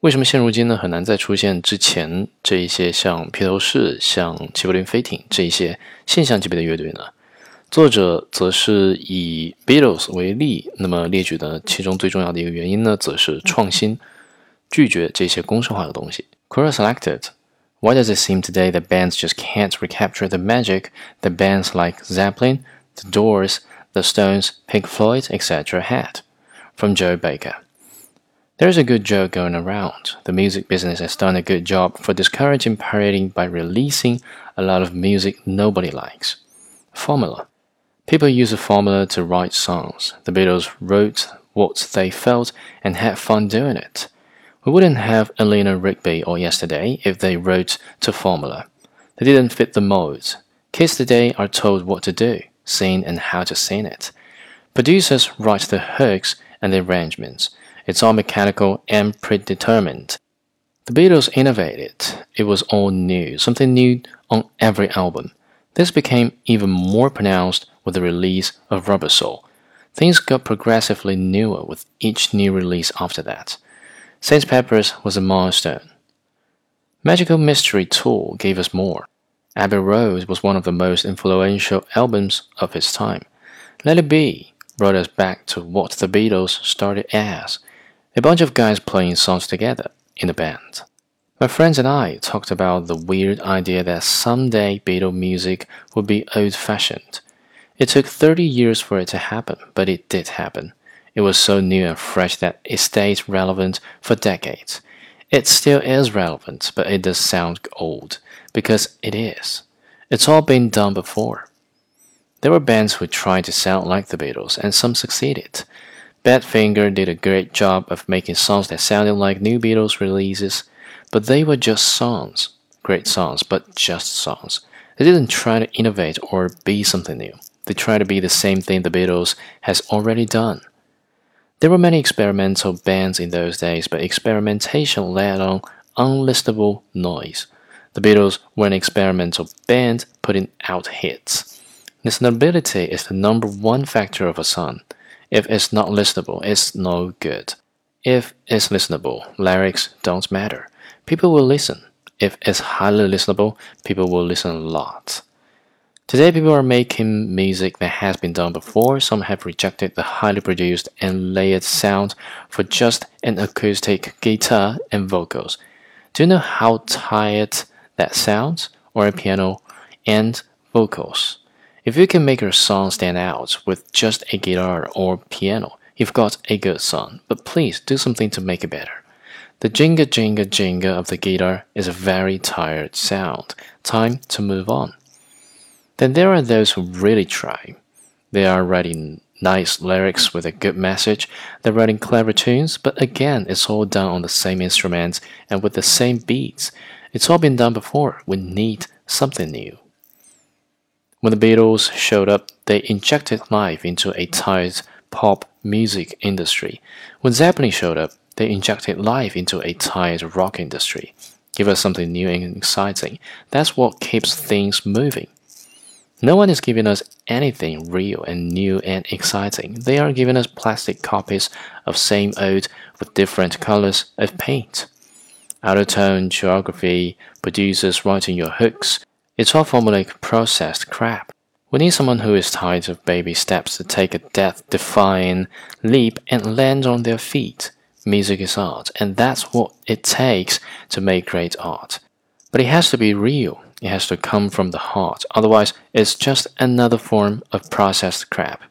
为什么现如今呢很难再出现之前这一些像披头士、像齐柏林飞艇这一些现象级别的乐队呢？作者则是以 Beatles 为例，那么列举的其中最重要的一个原因呢，则是创新，拒绝这些公式化的东西。Quora selected. Why does it seem today that bands just can't recapture the magic that bands like Zeppelin, The Doors, The Stones, Pink Floyd, etc. had? From Joe Becker. There's a good joke going around. The music business has done a good job for discouraging pirating by releasing a lot of music nobody likes. Formula. People use a formula to write songs. The Beatles wrote what they felt and had fun doing it. We wouldn't have Eleanor Rigby or Yesterday if they wrote to formula. They didn't fit the mold. Kids today are told what to do, sing and how to sing it. Producers write the hooks and the arrangements. It's all mechanical and predetermined. The Beatles innovated. It was all new, something new on every album. This became even more pronounced with the release of Rubber Soul. Things got progressively newer with each new release after that. St. Pepper's was a milestone. Magical Mystery Tour gave us more. Abbey Road was one of the most influential albums of its time. Let It Be brought us back to what the Beatles started as a bunch of guys playing songs together in a band. My friends and I talked about the weird idea that someday Beatle music would be old fashioned. It took 30 years for it to happen, but it did happen. It was so new and fresh that it stayed relevant for decades. It still is relevant, but it does sound old, because it is. It's all been done before. There were bands who tried to sound like the Beatles, and some succeeded. Badfinger did a great job of making songs that sounded like new Beatles releases, but they were just songs. Great songs, but just songs. They didn't try to innovate or be something new. They tried to be the same thing the Beatles has already done. There were many experimental bands in those days, but experimentation led on unlistenable noise. The Beatles were an experimental band putting out hits. Listenability is the number one factor of a song. If it's not listenable, it's no good. If it's listenable, lyrics don't matter. People will listen. If it's highly listenable, people will listen a lot. Today, people are making music that has been done before. Some have rejected the highly produced and layered sound for just an acoustic guitar and vocals. Do you know how tired that sounds? Or a piano and vocals? If you can make your song stand out with just a guitar or piano, you've got a good song, but please do something to make it better. The jinga jinga jinga of the guitar is a very tired sound. Time to move on. Then there are those who really try. They are writing nice lyrics with a good message. They're writing clever tunes, but again, it's all done on the same instruments and with the same beats. It's all been done before. We need something new. When the Beatles showed up, they injected life into a tired pop music industry. When Zeppelin showed up, they injected life into a tired rock industry. Give us something new and exciting. That's what keeps things moving. No one is giving us anything real and new and exciting. They are giving us plastic copies of same old with different colors of paint. Auto-Tune geography, producers writing your hooks, it's all formulaic processed crap. We need someone who is tired of baby steps to take a death defying leap and land on their feet. Music is art, and that's what it takes to make great art. But it has to be real, it has to come from the heart, otherwise, it's just another form of processed crap.